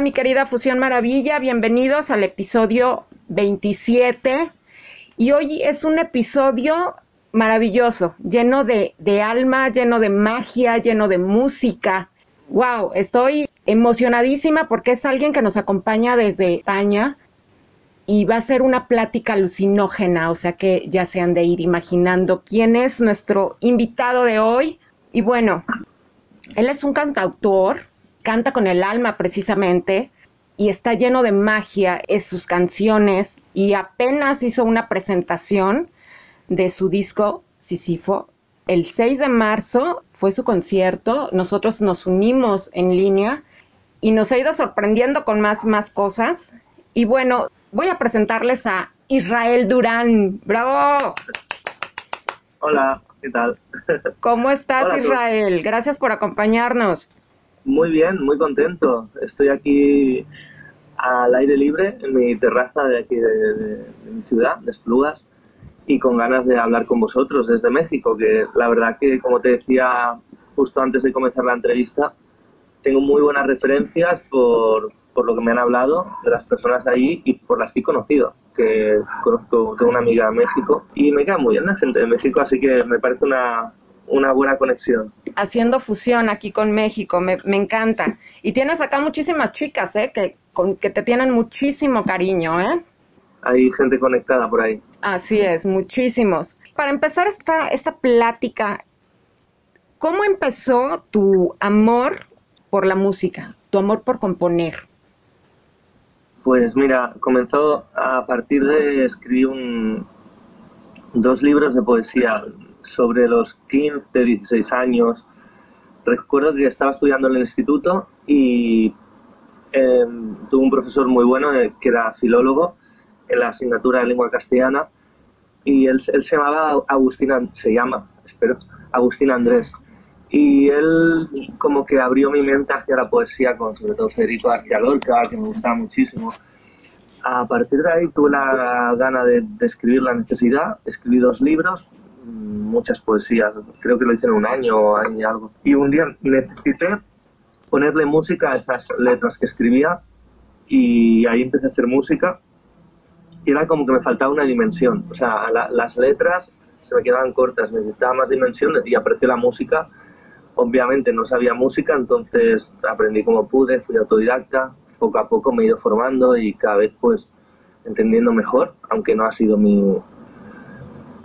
Mi querida Fusión Maravilla, bienvenidos al episodio 27 y hoy es un episodio maravilloso, lleno de, de, alma, lleno de magia, lleno de música. Wow, estoy emocionadísima porque es alguien que nos acompaña desde España y va a ser una plática alucinógena, o sea que ya se han de ir imaginando quién es nuestro invitado de hoy. Y bueno, él es un cantautor, canta con el alma precisamente y está lleno de magia en sus canciones y apenas hizo una presentación de su disco Sisifo. El 6 de marzo fue su concierto, nosotros nos unimos en línea y nos ha ido sorprendiendo con más más cosas. Y bueno, voy a presentarles a Israel Durán. ¡Bravo! Hola, ¿qué tal? ¿Cómo estás, Hola, Israel? Gracias por acompañarnos. Muy bien, muy contento. Estoy aquí al aire libre en mi terraza de aquí de, de, de mi ciudad, de Esplugas, y con ganas de hablar con vosotros desde México, que la verdad que, como te decía justo antes de comenzar la entrevista, tengo muy buenas referencias por, por lo que me han hablado de las personas ahí y por las que he conocido, que conozco, tengo una amiga en México y me queda muy bien la gente de México, así que me parece una, una buena conexión. Haciendo fusión aquí con México, me, me encanta. Y tienes acá muchísimas chicas, ¿eh? Que, con, que te tienen muchísimo cariño, ¿eh? Hay gente conectada por ahí. Así es, muchísimos. Para empezar esta, esta plática, ¿cómo empezó tu amor por la música, tu amor por componer? Pues mira, comenzó a partir de escribir un, dos libros de poesía sobre los 15, 16 años. Recuerdo que estaba estudiando en el instituto y eh, tuve un profesor muy bueno eh, que era filólogo en la asignatura de lengua castellana y él, él se llamaba Agustín, se llama, espero, Agustín Andrés. Y él como que abrió mi mente hacia la poesía con sobre todo Federico García Lorca, que me gustaba muchísimo. A partir de ahí tuve la gana de, de escribir La necesidad, escribí dos libros, muchas poesías, creo que lo hice en un año o algo. Y un día necesité ponerle música a esas letras que escribía y ahí empecé a hacer música y era como que me faltaba una dimensión. O sea, la, las letras se me quedaban cortas, necesitaba más dimensión y apreció la música. Obviamente no sabía música, entonces aprendí como pude, fui autodidacta, poco a poco me he ido formando y cada vez pues entendiendo mejor, aunque no ha sido mi,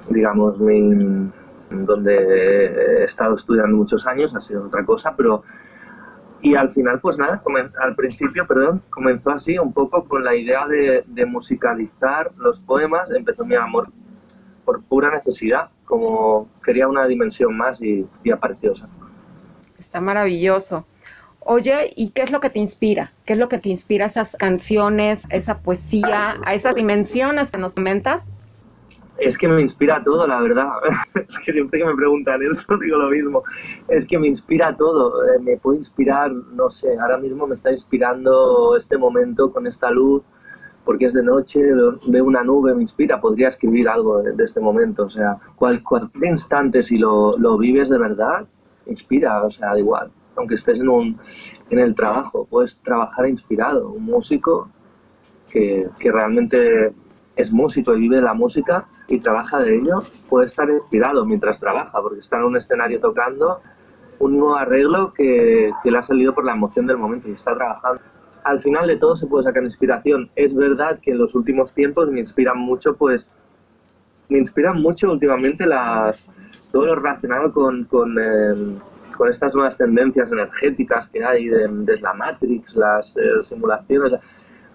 digamos, mi, donde he estado estudiando muchos años, ha sido otra cosa, pero y al final, pues nada, al principio, perdón, comenzó así un poco con la idea de, musicalizar los poemas, empezó mi amor por pura necesidad, como quería una dimensión más y, y apareció. Está maravilloso. Oye, ¿y qué es lo que te inspira? ¿Qué es lo que te inspira esas canciones, esa poesía, a esas dimensiones que nos comentas? Es que me inspira todo, la verdad. Es que siempre que me preguntan eso digo lo mismo. Es que me inspira todo. Eh, me puede inspirar, no sé, ahora mismo me está inspirando este momento con esta luz, porque es de noche, veo una nube, me inspira. Podría escribir algo de, de este momento. O sea, cual, cualquier instante, si lo, lo vives de verdad, inspira. O sea, da igual. Aunque estés en, un, en el trabajo, puedes trabajar inspirado. Un músico que, que realmente es músico y vive de la música y trabaja de ello, puede estar inspirado mientras trabaja, porque está en un escenario tocando un nuevo arreglo que, que, le ha salido por la emoción del momento y está trabajando. Al final de todo se puede sacar inspiración. Es verdad que en los últimos tiempos me inspiran mucho, pues, me inspiran mucho últimamente las, todo lo relacionado con, con, eh, con estas nuevas tendencias energéticas que hay de, de la Matrix, las eh, simulaciones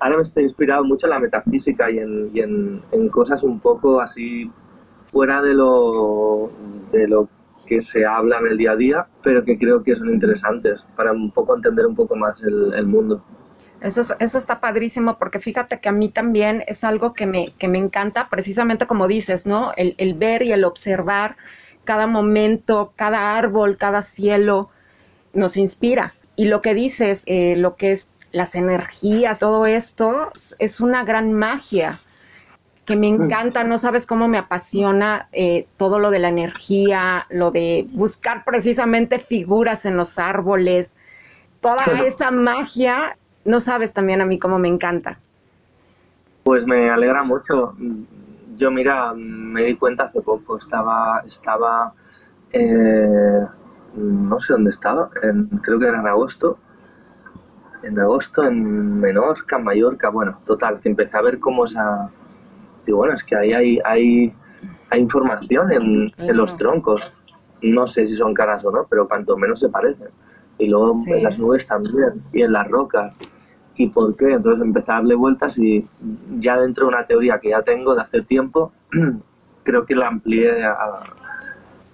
ahora me estoy inspirado mucho en la metafísica y en, y en, en cosas un poco así fuera de lo, de lo que se habla en el día a día, pero que creo que son interesantes para un poco entender un poco más el, el mundo. Eso, eso está padrísimo porque fíjate que a mí también es algo que me, que me encanta, precisamente como dices, ¿no? El, el ver y el observar cada momento, cada árbol, cada cielo, nos inspira. Y lo que dices, eh, lo que es las energías, todo esto, es una gran magia que me encanta, no sabes cómo me apasiona eh, todo lo de la energía, lo de buscar precisamente figuras en los árboles, toda esa magia no sabes también a mí cómo me encanta. Pues me alegra mucho. Yo, mira, me di cuenta hace poco, estaba, estaba, eh, no sé dónde estaba, creo que era en agosto, en agosto en Menorca, en Mallorca, bueno, total, que empecé a ver cómo esa... Y bueno, es que ahí hay, hay, hay información en, en, los troncos. No sé si son caras o no, pero cuanto menos se parecen. Y luego en las nubes también, y en las rocas y por qué. Entonces empecé a darle vueltas y ya dentro de una teoría que ya tengo de hace tiempo, creo que la amplié a,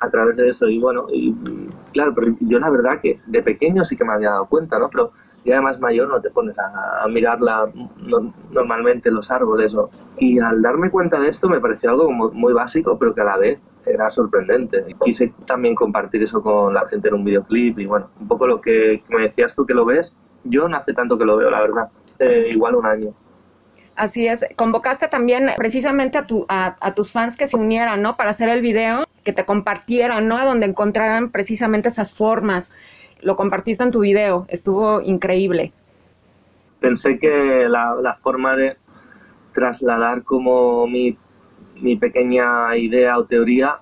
a través de eso. Y bueno, y, claro, pero yo la verdad que de pequeño sí que me había dado cuenta, ¿no? Pero ya además mayor no te pones a, a mirarla no, normalmente los árboles. ¿no? Y al darme cuenta de esto me pareció algo como muy básico, pero que a la vez era sorprendente. Quise también compartir eso con la gente en un videoclip y bueno, un poco lo que, me decías tú que lo ves, yo no hace tanto que lo veo, la verdad. Eh, igual un año. Así es. Convocaste también precisamente a, tu, a, a, tus fans que se unieran, ¿no? Para hacer el video, que te compartieran, ¿no? Donde encontraran precisamente esas formas. Lo compartiste en tu video. Estuvo increíble. Pensé que la, forma de trasladar como mi, mi pequeña idea o teoría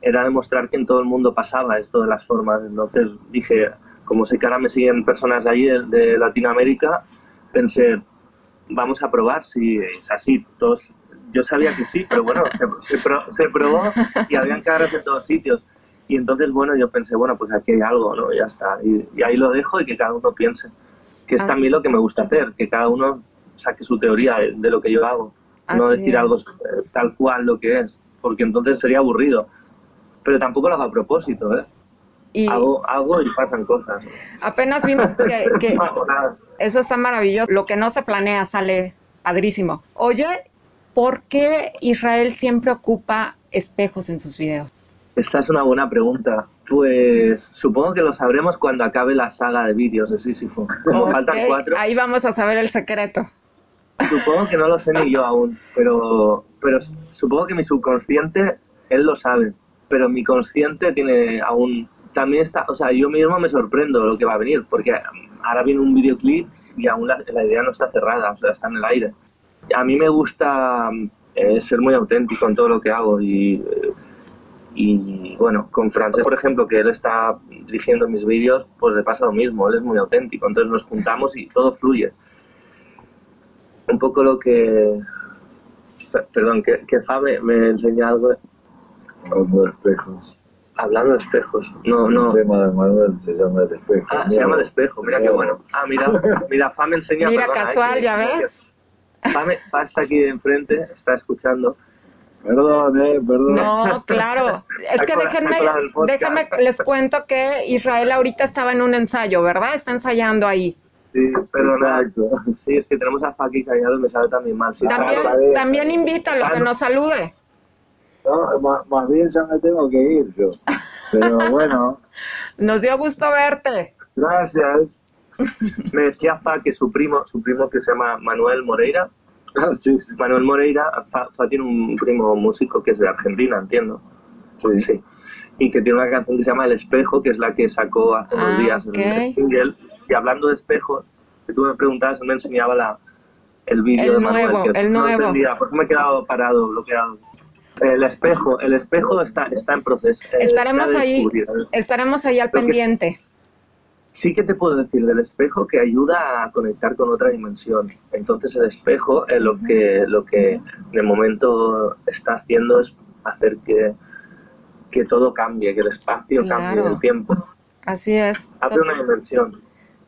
era demostrar que en todo el mundo pasaba esto de las formas. Entonces dije, como sé que ahora me siguen personas de, de Latinoamérica, pensé, vamos a probar si es así. Todos, yo sabía que sí, pero bueno, se probó y habían caras en todos sitios. Y entonces, bueno, yo pensé, bueno, pues aquí hay algo, ¿no? Ya está. Y, y ahí lo dejo y que cada uno piense. Que es así. también lo que me gusta hacer, que cada uno saque su teoría de, de lo que yo hago. Así no decir es. algo tal cual lo que es, porque entonces sería aburrido. Pero tampoco lo hago a propósito, ¿eh? Y hago, hago y pasan cosas. Apenas vimos que, que no, eso está maravilloso. Lo que no se planea sale padrísimo. Oye, ¿por qué Israel siempre ocupa espejos en sus videos? Esta es una buena pregunta. Pues supongo que lo sabremos cuando acabe la saga de vídeos de Sísifo. Como okay, faltan cuatro. Ahí vamos a saber el secreto. Supongo que no lo sé ni yo aún, pero, pero supongo que mi subconsciente, él lo sabe, pero mi consciente tiene aún también está, o sea, yo mismo me sorprendo lo que va a venir, porque ahora viene un videoclip y aún la, la idea no está cerrada, o sea, está en el aire. A mí me gusta eh, ser muy auténtico en todo lo que hago y, y bueno, con Francés, por ejemplo, que él está dirigiendo mis vídeos, pues le pasa lo mismo, él es muy auténtico, entonces nos juntamos y todo fluye. Un poco lo que... Perdón, que, que Fabe me enseña algo. Los espejos. Hablando de espejos, no, no. El tema de Manuel se llama el espejo. Ah, se llama el espejo, mira qué bueno. Ah, mira, mira, Fa me enseña. Mira, perdona, casual, eh, ya ves. Fa, me, Fa está aquí de enfrente, está escuchando. Perdón, eh, perdón. No, claro. Es que déjenme, déjenme, les cuento que Israel ahorita estaba en un ensayo, ¿verdad? Está ensayando ahí. Sí, perdona. Sí, es que tenemos a Fa aquí callado me sabe también mal. Sí, también, claro, también invítalo, que nos salude. No, más, más, bien ya me tengo que ir yo. Pero bueno. Nos dio gusto verte. Gracias. Me decía Fa que su primo, su primo que se llama Manuel Moreira. Ah, sí, sí. Manuel Moreira, Fa, Fa, tiene un primo músico que es de Argentina, entiendo. Sí. sí. Y que tiene una canción que se llama El Espejo, que es la que sacó hace unos ah, días okay. en el single. Y hablando de espejos, que tú me preguntabas, me enseñaba la, el vídeo de Manuel. Nuevo, que el no nuevo. Entendía, por eso me he quedado parado, bloqueado. El espejo, el espejo está, está en proceso. Eh, estaremos ahí, estaremos ahí al pendiente. Sí que te puedo decir del espejo que ayuda a conectar con otra dimensión. Entonces el espejo eh, lo que lo que de momento está haciendo es hacer que, que todo cambie, que el espacio claro. cambie, el tiempo. Así es. Abre una dimensión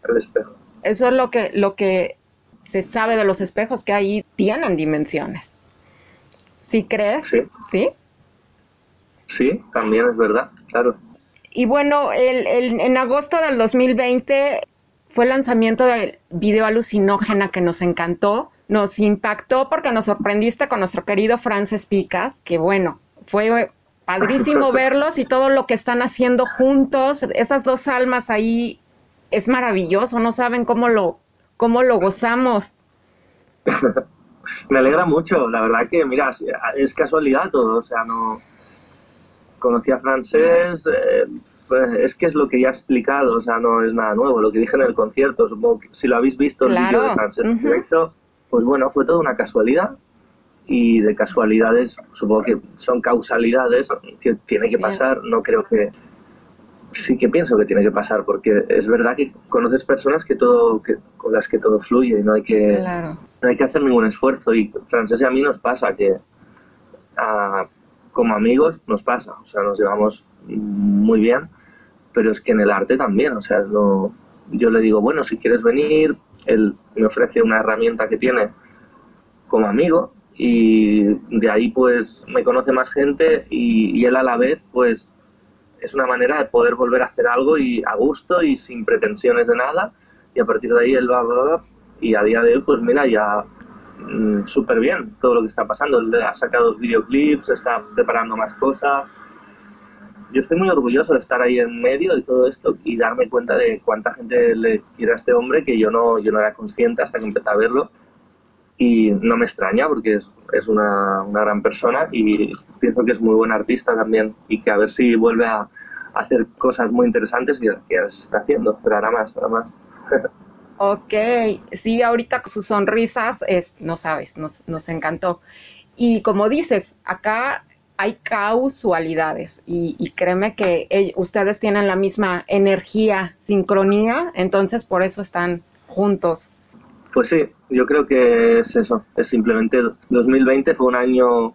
el espejo. Eso es lo que lo que se sabe de los espejos que ahí tienen dimensiones. ¿Sí crees? Sí. ¿Sí? Sí, también es verdad, claro. Y bueno, el, el, en agosto del 2020 fue el lanzamiento del video alucinógena que nos encantó, nos impactó porque nos sorprendiste con nuestro querido Frances Picas, que bueno, fue padrísimo verlos y todo lo que están haciendo juntos, esas dos almas ahí es maravilloso, no saben cómo lo cómo lo gozamos. Me alegra mucho, la verdad que mira, es casualidad todo, o sea, no conocí a Francés, eh, pues es que es lo que ya he explicado, o sea, no es nada nuevo, lo que dije en el concierto, supongo que si lo habéis visto el vídeo de Francés directo, pues bueno, fue toda una casualidad y de casualidades, supongo que son causalidades que tiene que pasar, no creo que sí que pienso que tiene que pasar porque es verdad que conoces personas que todo que, con las que todo fluye y no hay que no hay que hacer ningún esfuerzo y Francés y a mí nos pasa que como amigos nos pasa, o sea, nos llevamos muy bien, pero es que en el arte también, o sea, yo le digo, bueno, si quieres venir, él me ofrece una herramienta que tiene como amigo y de ahí pues me conoce más gente y, él a la vez pues es una manera de poder volver a hacer algo y a gusto y sin pretensiones de nada y a partir de ahí él va, va, y a día de hoy pues mira ya mm, súper bien todo lo que está pasando. Ha sacado videoclips está preparando más cosas. Yo estoy muy orgulloso de estar ahí en medio de todo esto y darme cuenta de cuánta gente le quiere a este hombre que yo no yo no era consciente hasta que empecé a verlo. Y no me extraña porque es, es una, una, gran persona y pienso que es muy buen artista también y que a ver si vuelve a, hacer cosas muy interesantes que, que se está haciendo, pero ahora más, ahora más. ok, sí, ahorita sus sonrisas, es, no sabes, nos, nos encantó. Y como dices, acá hay causalidades y, y créeme que ustedes tienen la misma energía, sincronía, entonces por eso están juntos. Pues sí, yo creo que es eso, es simplemente 2020 fue un año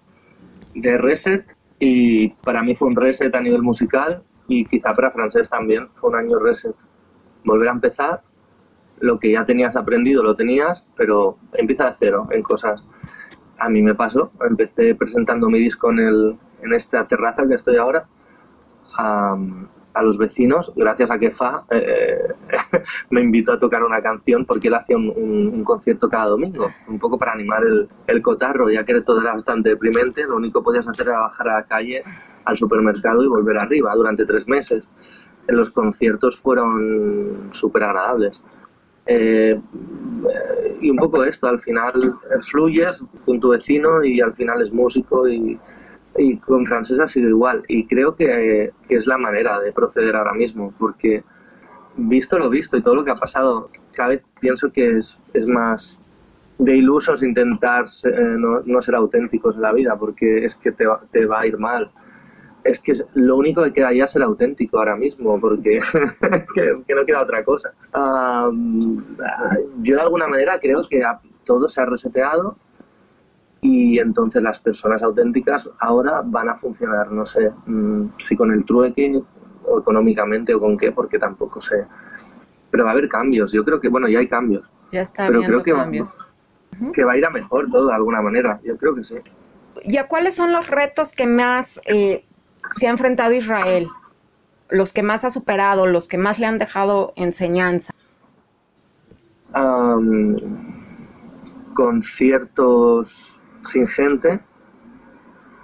de reset y para mí fue un reset a nivel musical y quizá para francés también fue un año reset. Volver a empezar, lo que ya tenías aprendido lo tenías, pero empieza de cero en cosas. A mí me pasó, empecé presentando mi disco en, el, en esta terraza que estoy ahora a los vecinos, gracias a que Fa eh, me invitó a tocar una canción porque él hacía un, concierto cada domingo, un poco para animar el, el, cotarro, ya que todo era bastante deprimente, lo único que podías hacer era bajar a la calle, al supermercado y volver arriba durante tres meses. Los conciertos fueron súper agradables. Eh, y un poco esto, al final fluyes con tu vecino y al final es músico y, con francés ha sido igual. Y creo que, es la manera de proceder ahora mismo, porque visto lo visto y todo lo que ha pasado, cada vez pienso que es, es más de ilusos intentar no, ser auténticos en la vida, porque es que te, te va a ir mal. Es que lo único que queda ya es ser auténtico ahora mismo, porque que, no queda otra cosa. yo de alguna manera creo que todo se ha reseteado y entonces las personas auténticas ahora van a funcionar, no sé mm, si con el trueque o económicamente o con qué, porque tampoco sé. Pero va a haber cambios, yo creo que, bueno, ya hay cambios. Ya está pero creo que cambios. Va, que va a ir a mejor todo de alguna manera, yo creo que sí. ¿Y a cuáles son los retos que más eh, se ha enfrentado Israel? Los que más ha superado, los que más le han dejado enseñanza. conciertos sin gente.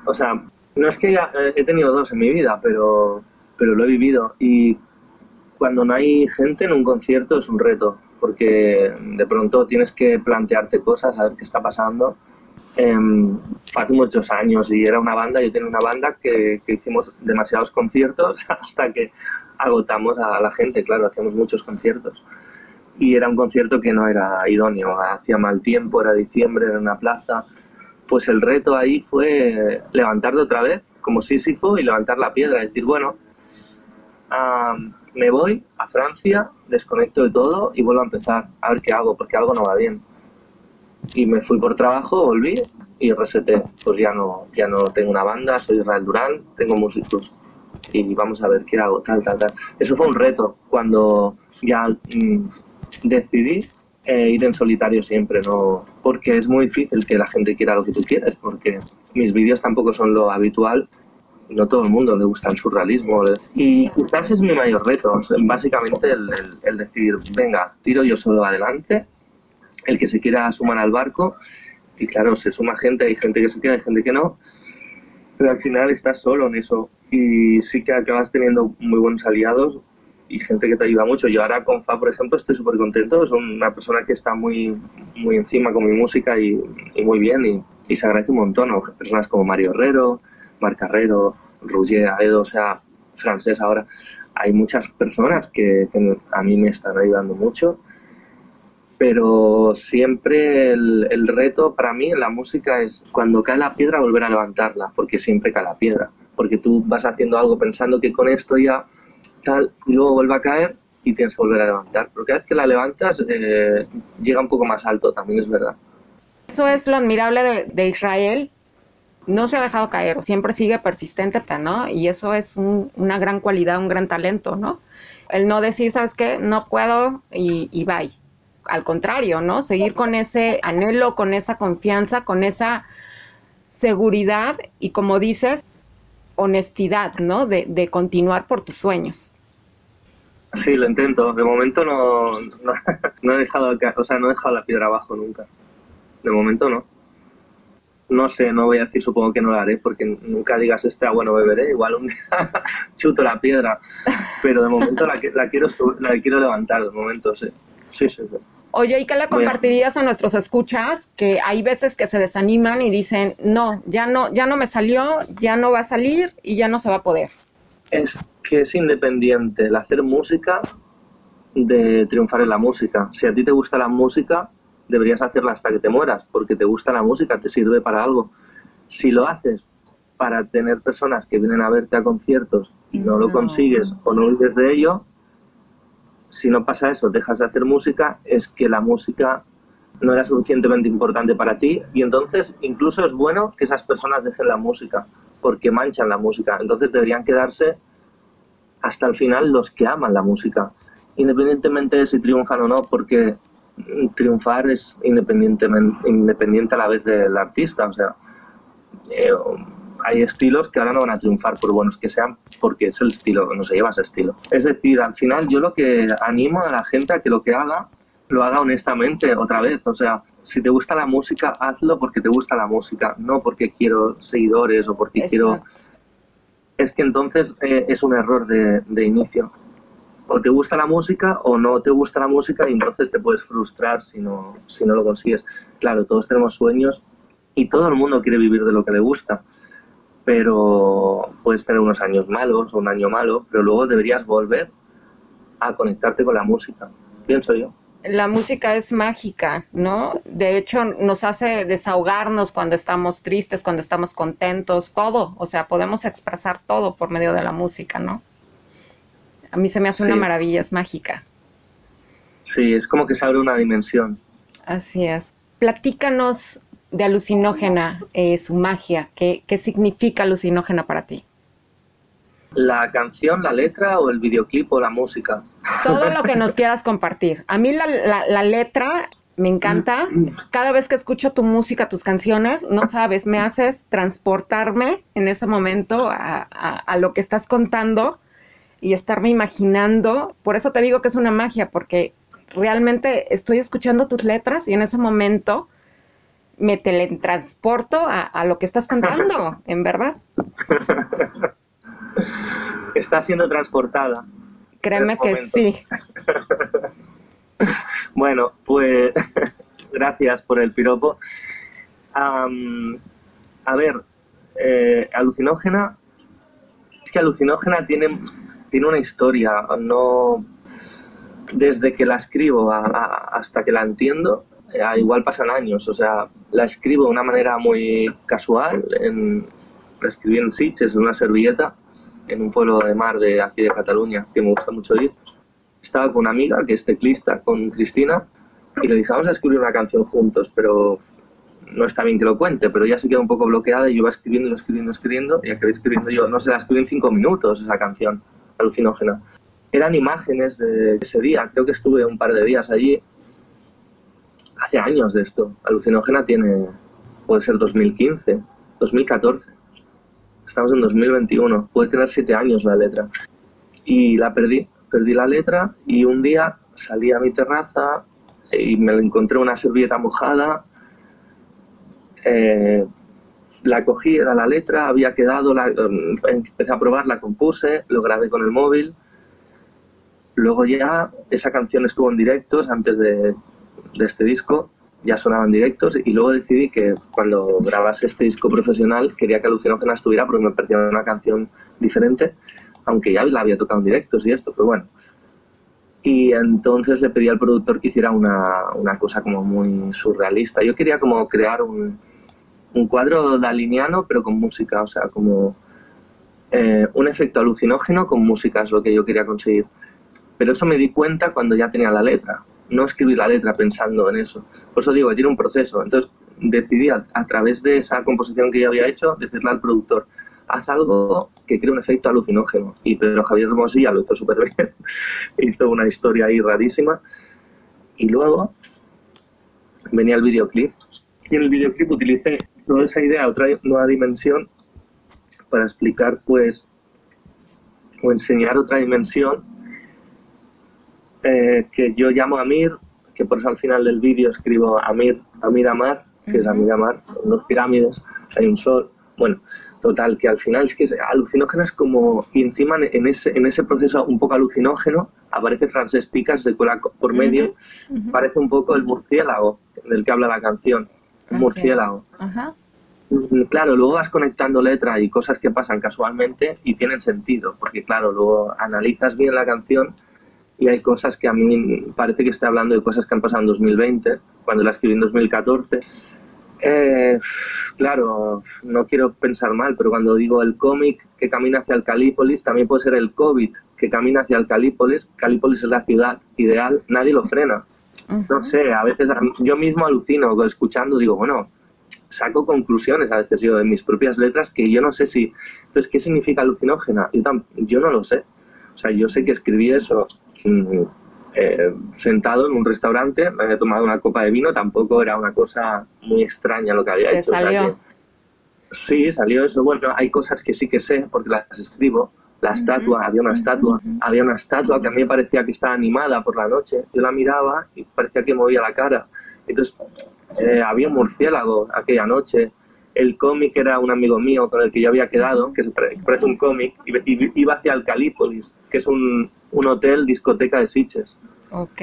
O sea, no es que eh, he tenido dos en mi vida, pero, pero lo he vivido. Y cuando no hay gente en un concierto es un reto, porque de pronto tienes que plantearte cosas, a ver qué está pasando. Eh, hace muchos años y era una banda, yo tenía una banda que, hicimos demasiados conciertos hasta que agotamos a la gente, claro, hacíamos muchos conciertos. Y era un concierto que no era idóneo, hacía mal tiempo, era diciembre, en una plaza, pues el reto ahí fue levantarte otra vez, como Sísifo, y levantar la piedra, decir, bueno, me voy a Francia, desconecto de todo y vuelvo a empezar, a ver qué hago, porque algo no va bien. Y me fui por trabajo, volví y reseté. Pues ya no, ya no tengo una banda, soy Israel Durán, tengo músicos y vamos a ver qué hago, tal, tal, tal. Eso fue un reto cuando ya mm, decidí eh, ir en solitario siempre, no porque es muy difícil que la gente quiera lo que tú quieres, porque mis vídeos tampoco son lo habitual no todo el mundo le gusta el surrealismo. Y quizás es mi mayor reto, básicamente el, el, decir, venga, tiro yo solo adelante, el que se quiera sumar al barco, y claro, se suma gente, hay gente que se queda, hay gente que no, pero al final estás solo en eso y sí que acabas teniendo muy buenos aliados y gente que te ayuda mucho. Yo ahora con Fa, por ejemplo, estoy súper contento, es una persona que está muy, muy encima con mi música y, muy bien y, y, se agradece un montón. Personas como Mario Herrero, Mar Carrero, Roger Aedo, o sea, francés ahora. Hay muchas personas que, a mí me están ayudando mucho, pero siempre el, el, reto para mí en la música es cuando cae la piedra volver a levantarla, porque siempre cae la piedra, porque tú vas haciendo algo pensando que con esto ya tal, y luego vuelve a caer y tienes que volver a levantar. Pero cada vez que la levantas eh, llega un poco más alto, también es verdad. Eso es lo admirable de, de Israel, no se ha dejado caer, siempre sigue persistente, ¿no? Y eso es una gran cualidad, un gran talento, ¿no? El no decir, ¿sabes qué? No puedo y, y bye. Al contrario, ¿no? Seguir con ese anhelo, con esa confianza, con esa seguridad y, como dices, honestidad, ¿no? De, de continuar por tus sueños. Sí, lo intento. De momento no, no, he dejado, o sea, no he dejado la piedra abajo nunca. De momento no no sé, no voy a decir, supongo que no lo haré, porque nunca digas, este bueno beberé, igual un día chuto la piedra, pero de momento la, la, quiero, la quiero levantar, de momento, sí. Sí, sí, Oye, ¿y qué le compartirías a... nuestros escuchas? Que hay veces que se desaniman y dicen, no, ya no, ya no me salió, ya no va a salir y ya no se va a poder. Es que es independiente el hacer música de triunfar en la música. Si a ti te gusta la música, deberías hacerla hasta que te mueras, porque te gusta la música, te sirve para algo. Si lo haces para tener personas que vienen a verte a conciertos y no, lo consigues o no vives de ello, si no pasa eso, dejas de hacer música, es que la música no era suficientemente importante para ti y entonces incluso es bueno que esas personas dejen la música porque manchan la música. Entonces deberían quedarse hasta el final los que aman la música, independientemente de si triunfan o no, porque triunfar es independientemente, independiente a la vez del artista. O sea, eh, hay estilos que ahora no van a triunfar por buenos que sean porque es el estilo, no se lleva ese estilo. Es decir, al final yo lo que animo a la gente a que lo que haga, lo haga honestamente otra vez. O sea, si te gusta la música, hazlo porque te gusta la música, no porque quiero seguidores o porque quiero... Es que entonces eh, es un error de, de inicio o te gusta la música o no te gusta la música y entonces te puedes frustrar si no, si no lo consigues. Claro, todos tenemos sueños y todo el mundo quiere vivir de lo que le gusta, pero puedes tener unos años malos o un año malo, pero luego deberías volver a conectarte con la música, pienso yo. La música es mágica, ¿no? De hecho, nos hace desahogarnos cuando estamos tristes, cuando estamos contentos, todo. O sea, podemos expresar todo por medio de la música, ¿no? A mí se me hace una maravilla, es mágica. Sí, es como que se abre una dimensión. Así es. Platícanos de alucinógena, eh, su magia. ¿Qué, ¿Qué significa alucinógena para ti? La canción, la letra o el videoclip o la música. Todo lo que nos quieras compartir. A mí la, la, letra me encanta. Cada vez que escucho tu música, tus canciones, no sabes, me haces transportarme en ese momento a, a lo que estás contando y estarme imaginando. Por eso te digo que es una magia, porque realmente estoy escuchando tus letras y en ese momento me teletransporto a, lo que estás cantando, en verdad. Está siendo transportada. Créeme que sí. bueno, pues gracias por el piropo. a ver, eh, alucinógena, es que alucinógena tiene tiene una historia, no desde que la escribo hasta que la entiendo, igual pasan años, o sea, la escribo de una manera muy casual, en, la escribí en Sitges, en una servilleta, en un pueblo de mar de aquí de Cataluña, que me gusta mucho ir. Estaba con una amiga que es teclista, con Cristina, y le dije, vamos a escribir una canción juntos, pero no está bien que lo cuente, pero ya se quedó un poco bloqueada y yo iba escribiendo, escribiendo, escribiendo, y acabé escribiendo yo, no sé, la escribí en cinco minutos esa canción alucinógena. Eran imágenes de ese día, creo que estuve un par de días allí, hace años de esto. Alucinógena tiene, puede ser 2015, 2014. estamos en 2021, puede tener siete años la letra. Y la perdí, perdí la letra y un día salí a mi terraza y me encontré una servilleta mojada, eh, la cogí, era la letra, había quedado, la, em, empecé a probar, la compuse, lo grabé con el móvil. Luego ya esa canción estuvo en directos antes de, de este disco, ya sonaban directos y luego decidí que cuando grabase este disco profesional quería que Alucinógena estuviera porque me parecía una canción diferente, aunque ya la había tocado en directos y esto, pero bueno. Y entonces le pedí al productor que hiciera una, una cosa como muy surrealista. Yo quería como crear un, un cuadro daliniano, pero con música, o sea, como eh, un efecto alucinógeno con música es lo que yo quería conseguir. Pero eso me di cuenta cuando ya tenía la letra. No escribí la letra pensando en eso. Por eso digo, tiene un proceso. Entonces decidí a, través de esa composición que ya había hecho, decirle al productor, haz algo que cree un efecto alucinógeno. Y Pedro Javier Hermosilla lo hizo súper bien. hizo una historia ahí rarísima. Y luego venía el videoclip. Y en el videoclip utilicé toda esa idea otra nueva dimensión para explicar, pues, o enseñar otra dimensión eh, que yo llamo Amir, que por eso al final del vídeo escribo Amir, Amir Amar, que es Amir Amar, dos pirámides, hay un sol, bueno, total, que al final es que es alucinógenas como, y encima en ese, en ese proceso un poco alucinógeno aparece Frances Picas de cola por medio, parece un poco el murciélago del que habla la canción murciélago. Mm, claro, luego vas conectando letra y cosas que pasan casualmente y tienen sentido, porque claro, luego analizas bien la canción y hay cosas que a mí parece que estoy hablando de cosas que han pasado en 2020, cuando la escribí en 2014. Eh, claro, no quiero pensar mal, pero cuando digo el cómic que camina hacia el Calípolis, también puede ser el COVID que camina hacia el Calípolis. Calípolis es la ciudad ideal, nadie lo frena. No sé, a veces yo mismo alucino escuchando, digo, bueno, saco conclusiones a veces yo de mis propias letras que yo no sé si, entonces, ¿qué significa alucinógena? Yo, yo no lo sé. O sea, yo sé que escribí eso eh, sentado en un restaurante, me había tomado una copa de vino, tampoco era una cosa muy extraña lo que había hecho. Salió? sí, salió eso. Bueno, hay cosas que sí que sé porque las escribo la estatua, había una estatua, había una estatua que a mí me parecía que estaba animada por la noche, yo la miraba y parecía que movía la cara. Entonces, eh, había un murciélago aquella noche, el cómic era un amigo mío con el que yo había quedado, que parece un cómic, y iba hacia el Calípolis, que es un, un hotel discoteca de Sitges. Ok.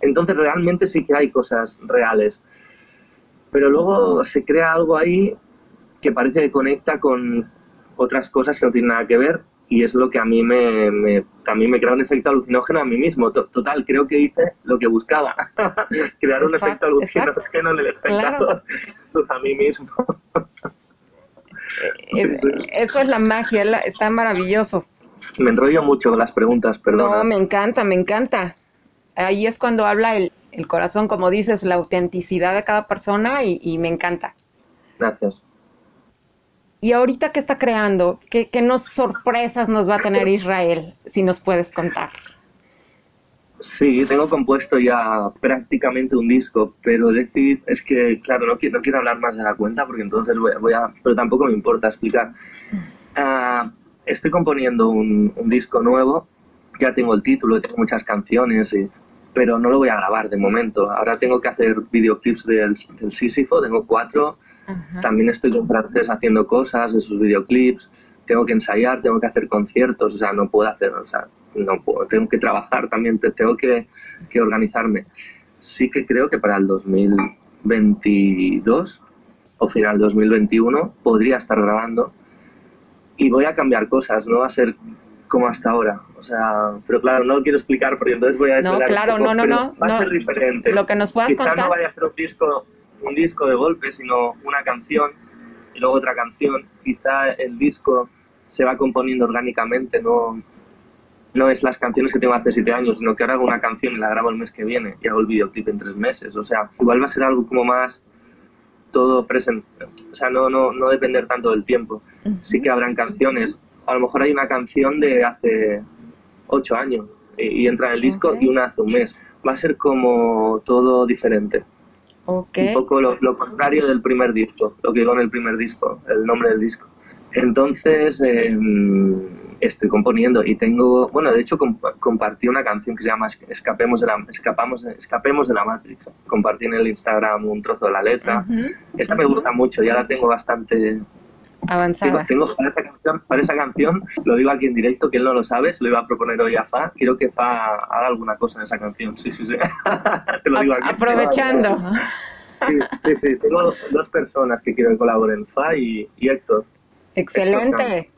Entonces realmente sí que hay cosas reales. Pero luego se crea algo ahí que parece que conecta con, otras cosas que no tienen nada que ver y es lo que a mí me, también me crea un efecto alucinógeno a mí mismo. Total, creo que hice lo que buscaba, crear un efecto alucinógeno en el espectador, pues a mí mismo. Eh, eso es la magia, está maravilloso. Me enrollo mucho con las preguntas, perdón. No, me encanta, me encanta. Ahí es cuando habla el, el corazón, como dices, la autenticidad de cada persona y, y me encanta. Gracias. Y ahorita, ¿qué está creando? ¿Qué, qué nos sorpresas nos va a tener Israel? Si nos puedes contar. Sí, tengo compuesto ya prácticamente un disco, pero decir, es que, claro, no quiero, no quiero hablar más de la cuenta porque entonces voy, a, pero tampoco me importa explicar. Ah, estoy componiendo un, disco nuevo, ya tengo el título, tengo muchas canciones, pero no lo voy a grabar de momento. Ahora tengo que hacer videoclips del, del Sísifo, tengo cuatro, también estoy con Francés haciendo cosas de sus videoclips, tengo que ensayar, tengo que hacer conciertos, o sea, no puedo hacer, o sea, no puedo, tengo que trabajar también, tengo que, que organizarme. Sí que creo que para el 2022 o final 2021 podría estar grabando y voy a cambiar cosas, no va a ser como hasta ahora. O sea, pero claro, no lo quiero explicar porque entonces voy a No, claro, no, no, no. Va a ser diferente. Lo que nos puedas Quizá contar. no vaya a ser un disco un disco de golpe, sino una canción y luego otra canción. Quizá el disco se va componiendo orgánicamente, no, no es las canciones que tengo hace siete años, sino que ahora hago una canción y la grabo el mes que viene y hago el videoclip en tres meses. O sea, igual va a ser algo como más todo presente, o sea, no, no, no depender tanto del tiempo. Sí que habrán canciones, a lo mejor hay una canción de hace ocho años y, entra en el disco y una hace un mes. Va a ser como todo diferente. Un poco lo, contrario del primer disco, lo que digo en el primer disco, el nombre del disco. Entonces, eh, estoy componiendo y tengo, bueno, de hecho comp- compartí una canción que se llama Escapemos de la, Escapamos, Escapemos de la Matrix. Compartí en el Instagram un trozo de la letra. Esta me gusta mucho, ya la tengo bastante... Avanzada. tengo para, esa canción, para esa canción, lo digo aquí en directo, que él no lo sabe, se lo iba a proponer hoy a Fa. Quiero que Fa haga alguna cosa en esa canción. Sí, sí, sí. Te lo digo aquí. Aprovechando. Sí, sí, sí. Tengo dos personas que quiero que colaboren, Fa y, y Héctor. Excelente.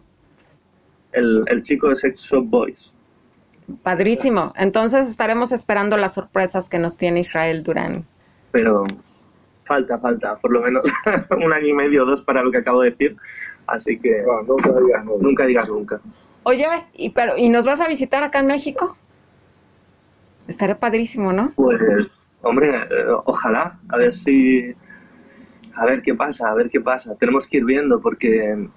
El, el chico de Sex Shop Boys. Padrísimo. Entonces estaremos esperando las sorpresas que nos tiene Israel Durán. Pero falta, falta, por lo menos un año y medio o dos para lo que acabo de decir. Así que No, nunca digas nunca. nunca digas nunca. Oye, ¿y, pero, ¿y nos vas a visitar acá en México? Estaré padrísimo, ¿no? Pues, hombre, eh, ojalá, a ver si. A ver qué pasa, a ver qué pasa. Tenemos que ir viendo porque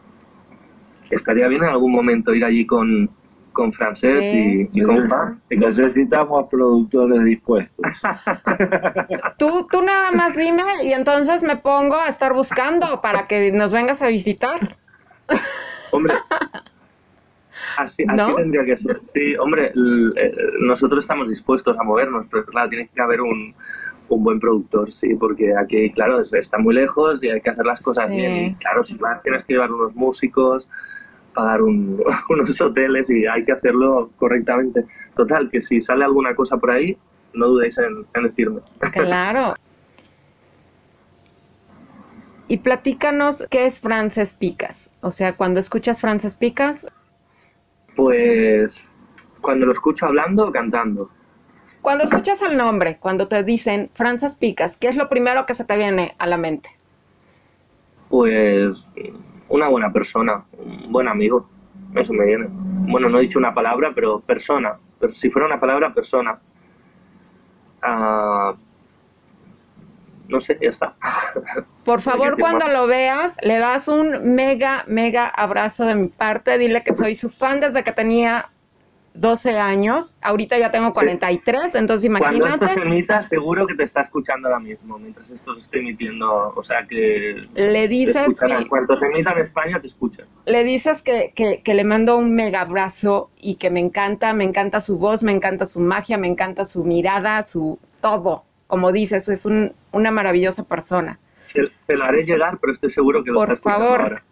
estaría bien en algún momento ir allí con, con Francés Sí. y, y con con- Necesitamos productores dispuestos. Tú, tú nada más dime y entonces me pongo a estar buscando para que nos vengas a visitar. Hombre, así, así ¿No? tendría que ser. Sí, hombre, eh, nosotros estamos dispuestos a movernos, pero claro, tiene que haber un, un buen productor, sí, porque aquí, claro, es- está muy lejos y hay que hacer las cosas Sí. bien. Y claro, si vas, tienes que llevar unos músicos, pagar un- unos hoteles y hay que hacerlo correctamente. Total, que si sale alguna cosa por ahí, no dudéis en, en decirme. Claro. Y platícanos qué es Frances Picas. O sea, cuando escuchas Frances Picas, Pues cuando lo escucho hablando o cantando. cuando escuchas el nombre, cuando te dicen Frances Picas, ¿qué es lo primero que se te viene a la mente? Pues una buena persona, un buen amigo, eso me viene. Bueno, no he dicho una palabra, pero persona. Pero si fuera una palabra, persona. Ah, no sé, ya está. Por favor, cuando lo veas, le das un mega, mega abrazo de mi parte. Dile que soy su fan desde que tenía 12 años. Ahorita ya tengo 43, entonces Cuando esto se imagínate. emita, seguro que te está escuchando ahora mismo, mientras esto se esté emitiendo. O sea que Le dices, sí, se emita en España, te escuchan. le dices que, que, que le mando un mega abrazo y que me encanta, me encanta su voz, me encanta su magia, me encanta su mirada, su todo. Como dices, es un- una maravillosa persona. Se, se lo haré llegar, pero estoy seguro que lo Por está favor. ahora.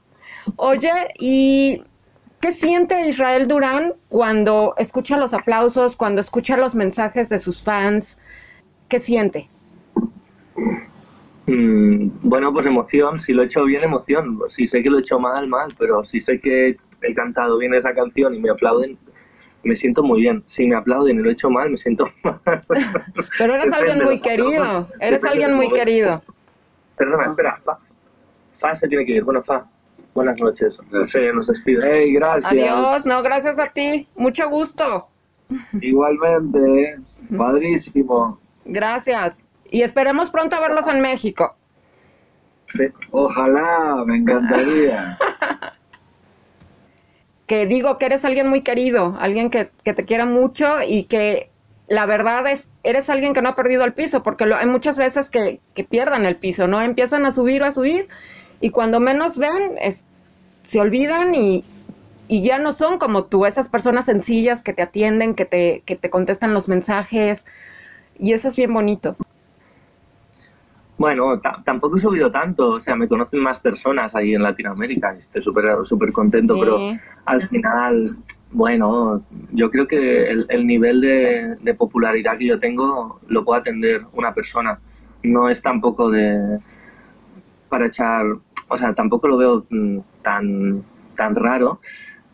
Oye, ¿y qué siente Israel Durán cuando escucha los aplausos, cuando escucha los mensajes de sus fans? ¿Qué siente? Mm, bueno, pues emoción. Si lo he hecho bien, emoción. Si sé que lo he hecho mal, mal. Pero si sé que he cantado bien esa canción y me aplauden, me siento muy bien. Si me aplauden y lo he hecho mal, me siento mal. Pero eres Depende alguien muy querido, eres Depende alguien muy querido. Perdona, espera. Fa. Fa se tiene que ir. Bueno, Fa. Buenas noches. No sé, nos despide. Hey, gracias. Adiós, no, gracias a ti. Mucho gusto. Igualmente, padrísimo. Gracias. Y esperemos pronto verlos en México. Sí. Ojalá, me encantaría. Que digo que eres alguien muy querido, alguien que, que te quiere mucho y que la verdad es, eres alguien que no ha perdido el piso, porque lo- hay muchas veces que, que pierdan el piso, ¿no? Empiezan a subir, a subir, y cuando menos ven, es- se olvidan y, y ya no son como tú, esas personas sencillas que te atienden, que te, que te contestan los mensajes, y eso es bien bonito. Bueno, ta- tampoco he subido tanto, o sea, me conocen más personas ahí en Latinoamérica y estoy súper súper contento, Sí. pero al final, bueno, yo creo que el, el nivel de, de popularidad que yo tengo lo puede atender una persona. No es tampoco de para echar, o sea, tampoco lo veo mm, tan, tan raro.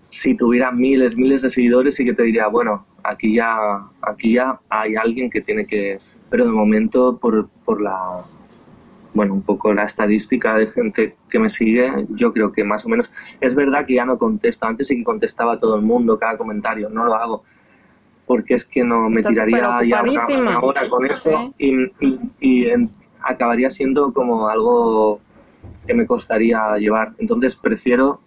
Si tuviera miles, miles de seguidores, sí que te diría, bueno, aquí ya, aquí ya hay alguien que tiene que, pero de momento por, por la, bueno, un poco la estadística de gente que me sigue, yo creo que más o menos, es verdad que ya no contesto, antes sí que contestaba a todo el mundo, cada comentario, no lo hago, porque es que no me Estás tiraría ya una, hora con eso y, y- y en- acabaría siendo como algo que me costaría llevar. Entonces prefiero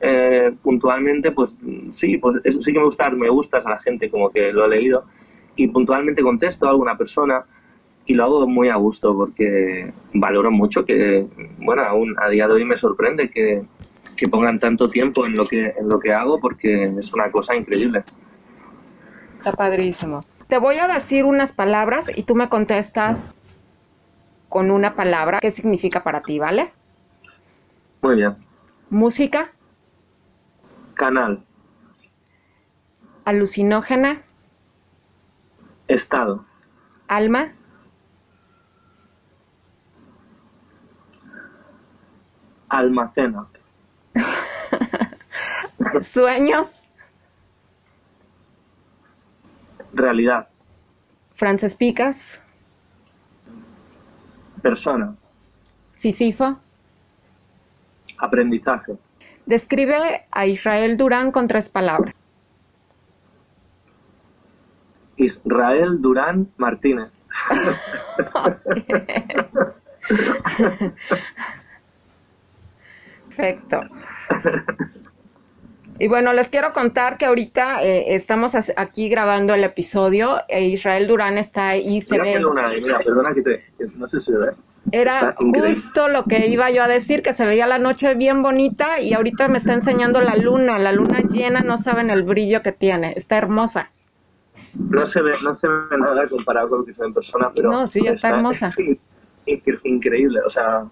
eh, puntualmente, pues sí, pues eso sí que me gusta, me gustas a la gente, como que lo he leído, y puntualmente contesto a alguna persona y lo hago muy a gusto porque valoro mucho que, bueno, aún a día de hoy me sorprende que, que pongan tanto tiempo en lo que, en lo que hago porque es una cosa increíble. Está padrísimo. Te voy a decir unas palabras y tú me contestas con una palabra qué significa para ti, ¿vale? Muy bien. Música, Canal, alucinógena, estado, alma, almacena, sueños, realidad, Frances Picas, persona, Sisifo. Aprendizaje, Describe a Israel Durán con tres palabras. Israel Durán Martínez. Perfecto. Y bueno, les quiero contar que ahorita eh, estamos aquí grabando el episodio e Israel Durán está ahí, se Mira ve. qué luna hay, mira, perdona que te... que no sé si se ve. Era justo lo que iba yo a decir, que se veía la noche bien bonita y ahorita me está enseñando la luna. La luna llena, no saben el brillo que tiene. Está hermosa. No se ve, no se ve nada comparado con lo que se ve en persona, pero... No, sí, está hermosa. in- increíble, o sea,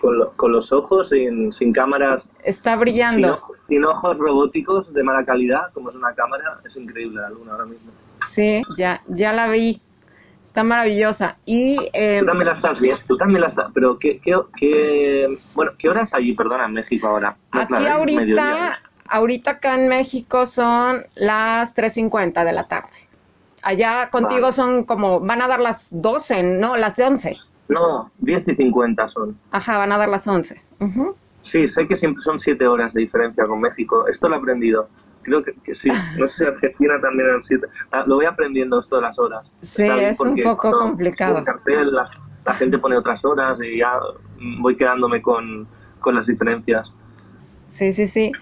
con, lo- con los ojos, sin, sin cámaras, Está sin, brillando. ojos- sin ojos robóticos de mala calidad, como es una cámara, es increíble la luna ahora mismo. Sí, ya, ya la vi. Está maravillosa. Y eh, Tú también la estás bien, tú también la estás, pero ¿qué, qué, qué- bueno, ¿qué horas allí, perdona, en México ahora? No, aquí claro, ahorita, mediodía. ahorita acá en México son las 3.50 de la tarde. Allá contigo Vale. son como, van a dar las 12, no, las 11. No, 10 y 50 son. Ajá, van a dar las 11. Ujú. Sí, sé que siempre son 7 horas de diferencia con México. Esto lo he aprendido. Creo que, que sí. No sé si Argentina también 7. lo voy aprendiendo esto de las horas. Sí, es un poco complicado. cartel, la, la gente pone otras horas y ya voy quedándome con, con las diferencias. Sí, sí, sí.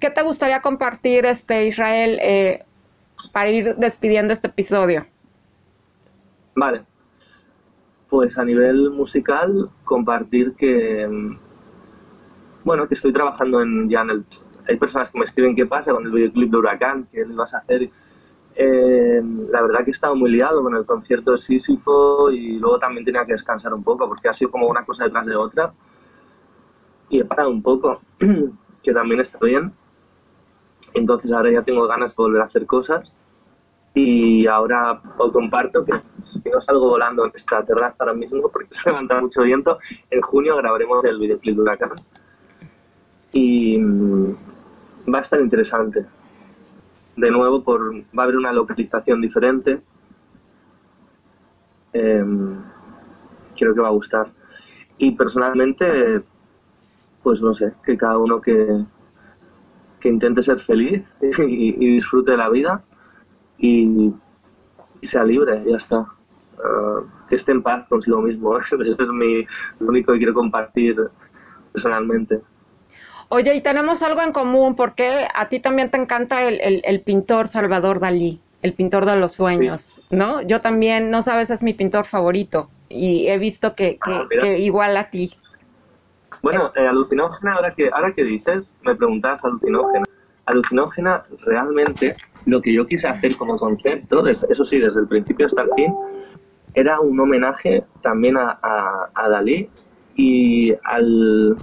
¿Qué te gustaría compartir, este Israel, eh, para ir despidiendo este episodio? Vale. Pues a nivel musical, compartir que, mm, bueno, que estoy trabajando en ya en el... Hay personas que me escriben qué pasa con el videoclip de Huracán, qué le vas a hacer. Eh, la verdad que he estado muy liado con el concierto de Sísifo y luego también tenía que descansar un poco porque ha sido como una cosa detrás de otra. Y he parado un poco, que también está bien. Entonces ahora ya tengo ganas de volver a hacer cosas y ahora os comparto que si no salgo volando en esta terraza ahora mismo porque se levanta mucho viento, en junio grabaremos el videoclip de Huracán. Y va a estar interesante. De nuevo, por, va a haber una localización diferente. Em, creo que va a gustar. Y personalmente, pues no sé, que cada uno que, que intente ser feliz y, disfrute de la vida y, y sea libre, ya está. Ah, que esté en paz consigo mismo. Eso es mi, lo único que quiero compartir personalmente. Oye, y tenemos algo en común, porque a ti también te encanta el, el- el pintor Salvador Dalí, el pintor de los sueños, ¿no? Yo también, no sabes, es mi pintor favorito y he visto que, que- Ah, que igual a ti. Bueno, eh, alucinógena, ahora que, ahora que dices, me preguntabas alucinógena. Alucinógena, realmente, lo que yo quise hacer como concepto, eso sí, desde el principio hasta el fin, era un homenaje también a, a- a Dalí y al,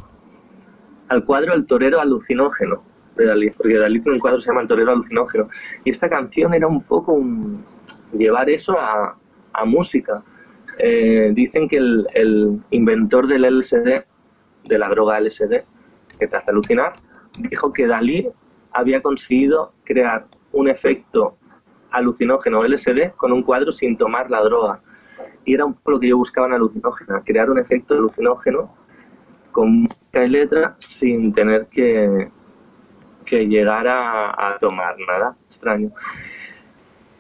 al cuadro El torero alucinógeno de Dalí, porque Dalí tiene un cuadro que se llama El torero alucinógeno. Y esta canción era un poco llevar eso a, a música. Eh, dicen que el, el inventor del LSD, de la droga LSD, que te hace alucinar, dijo que Dalí había conseguido crear un efecto alucinógeno LSD con un cuadro sin tomar la droga. Y era un poco lo que yo buscaba en alucinógena, crear un efecto alucinógeno con música y letra sin tener que, que llegar a, a tomar nada extraño.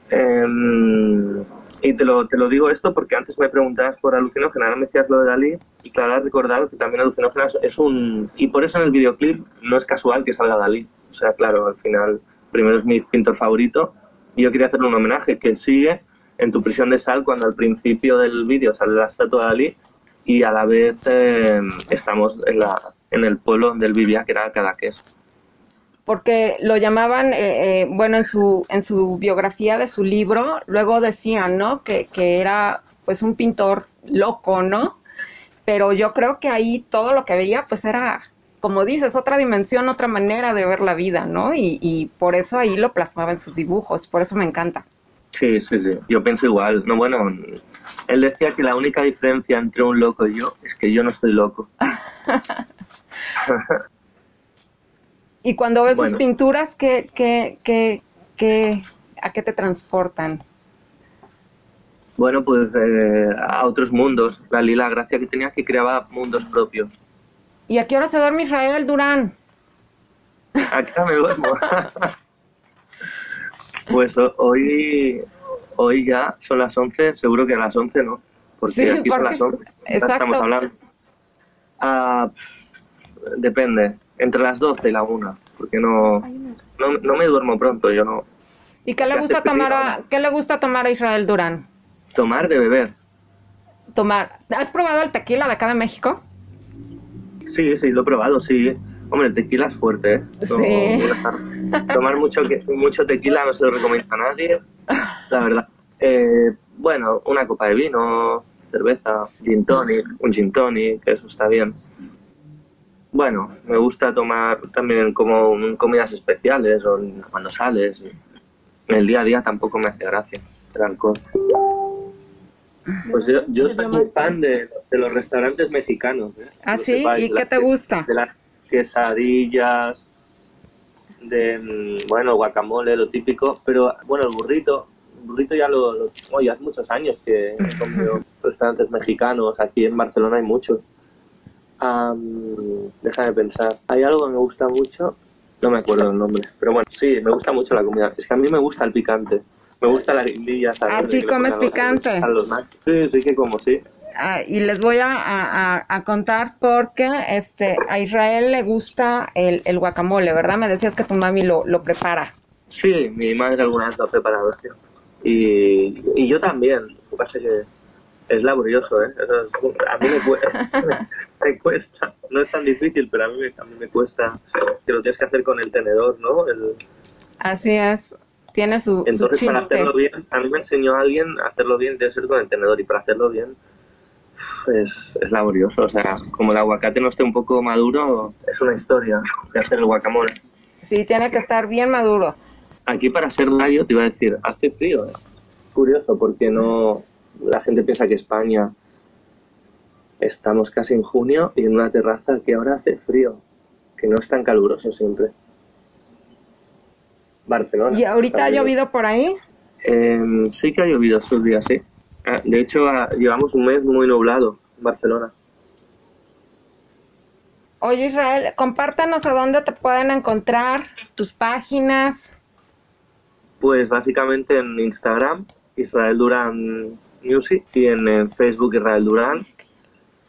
Em, y te lo, te lo digo esto porque antes me preguntabas por alucinógena, ahora me decías lo de Dalí, y claro, has recordado que también alucinógena es un... Y por eso en el videoclip no es casual que salga Dalí. O sea, claro, al final, primero es mi pintor favorito, y yo quería hacerle un homenaje que sigue en tu prisión de sal cuando al principio del vídeo sale la estatua de Dalí y a la vez eh, estamos en la, en el pueblo donde él vivía, que era Cadaqués. Porque lo llamaban, eh, eh, bueno, en su, en su biografía de su libro, luego decían, ¿no? Que, que era pues un pintor loco, ¿no? Pero yo creo que ahí todo lo que veía pues era, como dices, otra dimensión, otra manera de ver la vida, ¿no? Y, y por eso ahí lo plasmaba en sus dibujos, por eso me encanta. Sí, sí, sí. Yo pienso igual. No, bueno, él decía que la única diferencia entre un loco y yo es que yo no estoy loco. y cuando ves sus Bueno. pinturas, ¿qué, qué, qué, qué, ¿a qué te transportan? Bueno, pues eh, a otros mundos. La lila gracia que tenía que creaba mundos propios. ¿Y a qué hora se duerme Israel Durán? Acá me duermo. pues ho- hoy, hoy ya son las 11, seguro que a las 11 no, porque Sí, aquí son las 11. ya exacto. Estamos hablando. Ah, pff, depende, entre las 12 y la 1, porque no, no, no me duermo pronto, yo no. ¿Y qué le gusta tomar a, qué le gusta tomar a Israel Durán? Tomar de beber. Tomar. ¿Has probado el tequila de acá de México? Sí, sí, lo he probado, sí. Hombre, el tequila es fuerte, ¿eh? Sí. Tomar mucho, que, mucho tequila no se lo recomiendo a nadie, la verdad. Eh, bueno, una copa de vino, cerveza, gin tonic, un gin tonic, eso está bien. Bueno, me gusta tomar también como en comidas especiales o cuando sales. En el día a día tampoco me hace gracia el alcohol. Pues yo, yo soy muy fan de, de los restaurantes mexicanos. ¿eh? ¿Ah, sí? sepáis, ¿Y qué te gusta? De las quesadillas, de, mm, bueno, guacamole, lo típico, pero bueno, el burrito, el burrito ya lo, lo oye, hace muchos años que he comido restaurantes mexicanos, aquí en Barcelona hay muchos. Am, déjame pensar, hay algo que me gusta mucho, no me acuerdo el nombre, pero bueno, sí, me gusta mucho la comida, es que a mí me gusta el picante. Me gusta la guindilla, ¿sabes? Ah, comes los- picante. a los nachos. Sí, sí que como, sí. Ah, y les voy a, a- a- a contar porque este, a Israel le gusta el, el guacamole, ¿verdad? Me decías que tu mami lo, lo prepara. Sí, mi madre alguna vez lo ha preparado, tío. Y, y yo también. Lo que pasa es que es laborioso, ¿eh? Eso es- a mí me cuesta, me cuesta. No es tan difícil, pero a mí, a mí me cuesta. Que lo tienes que hacer con el tenedor, ¿no? El- Así es, tiene su, su entonces, para chiste. hacerlo bien, a mí me enseñó alguien a hacerlo bien, debe ser con el tenedor. Y para hacerlo bien, es, es laborioso. O sea, como el aguacate no esté un poco maduro, es una historia de hacer el guacamole. Sí, tiene que estar bien maduro. Aquí para ser mayo te iba a decir, hace frío. ¿eh? Curioso, porque no la gente piensa que España estamos casi en junio y en una terraza que ahora hace frío, que no es tan caluroso siempre. Barcelona. ¿Y ahorita ha llovido por ahí? Em, sí que ha llovido estos días, sí. Ah, De hecho, ah, llevamos un mes muy nublado en Barcelona. Oye Israel, compártanos a dónde te pueden encontrar, tus páginas. Pues básicamente en Instagram, Israel Durán Music, y en, Facebook Israel Durán,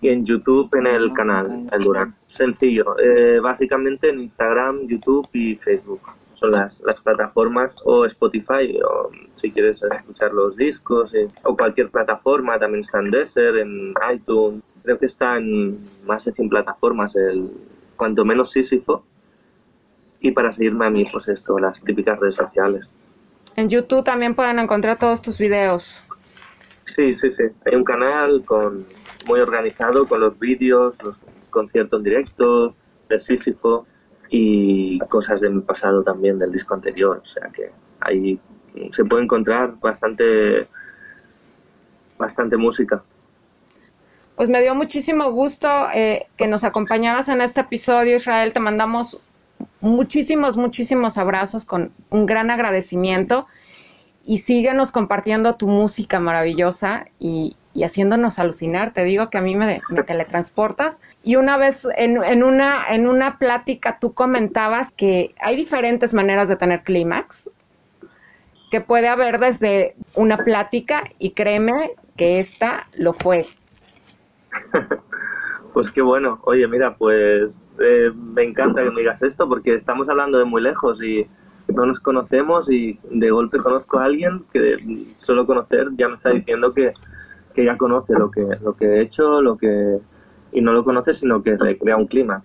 y en YouTube en el canal El Durán. Sencillo, eh, básicamente en Instagram, YouTube y Facebook. Son las, las plataformas, o Spotify, o si quieres escuchar los discos, eh, o cualquier plataforma, también está en Deezer, en iTunes. Creo que está en más de 100 plataformas, el cuanto menos Sísifo. Y para seguirme a mí, pues esto, las típicas redes sociales. En YouTube también pueden encontrar todos tus videos. Sí, sí, sí. Hay un canal con muy organizado con los vídeos, los conciertos en directo, de Sísifo y cosas de mi pasado también, del disco anterior. O sea que ahí se puede encontrar bastante, bastante música. Pues me dio muchísimo gusto eh, que nos acompañaras en este episodio, Israel. Te mandamos muchísimos, muchísimos abrazos con un gran agradecimiento y síguenos compartiendo tu música maravillosa y, y haciéndonos alucinar. Te digo que a mí me, me teletransportas. Y una vez en, en, una, en una plática tú comentabas que hay diferentes maneras de tener clímax, que puede haber desde una plática y créeme que esta lo fue. Pues qué bueno. Oye, mira, pues eh, me encanta que me digas esto porque estamos hablando de muy lejos y no nos conocemos y de golpe conozco a alguien que solo conocer ya me está diciendo que, que ya conoce lo que, lo que he hecho, lo que y no lo conoce sino que recrea un clima.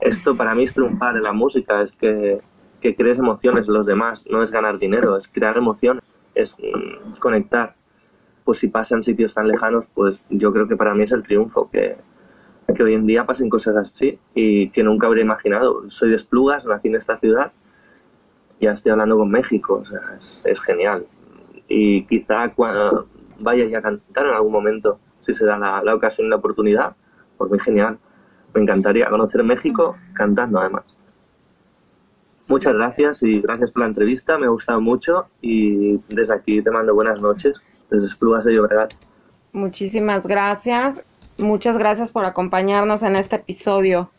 esto para mí es triunfar en la música, es que, que crees emociones en los demás, no es ganar dinero, es crear emociones, es mm, conectar. Pues si pasa en sitios tan lejanos, pues yo creo que para mí es el triunfo, que, que hoy en día pasen cosas así y que nunca habría imaginado. Soy de Esplugas, nací en esta ciudad, ya estoy hablando con México, o sea, es, es genial. Y quizá cuando vaya ya a cantar en algún momento, si se da la, ocasión y la oportunidad, pues muy genial. Me encantaría conocer México cantando además. Muchas gracias y gracias por la entrevista, me ha gustado mucho y desde aquí te mando buenas noches desde Esplugas de Llobregat. Muchísimas gracias. Muchas gracias por acompañarnos en este episodio.